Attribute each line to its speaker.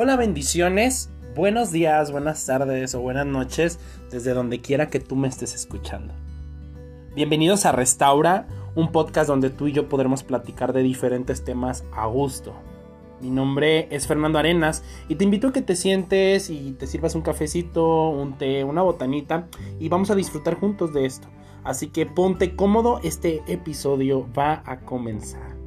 Speaker 1: Hola bendiciones, buenos días, buenas tardes o buenas noches desde donde quiera que tú me estés escuchando. Bienvenidos a Restaura, un podcast donde tú y yo podremos platicar de diferentes temas a gusto. Mi nombre es Fernando Arenas y te invito a que te sientes y te sirvas un cafecito, un té, una botanita y vamos a disfrutar juntos de esto. Así que ponte cómodo, este episodio va a comenzar.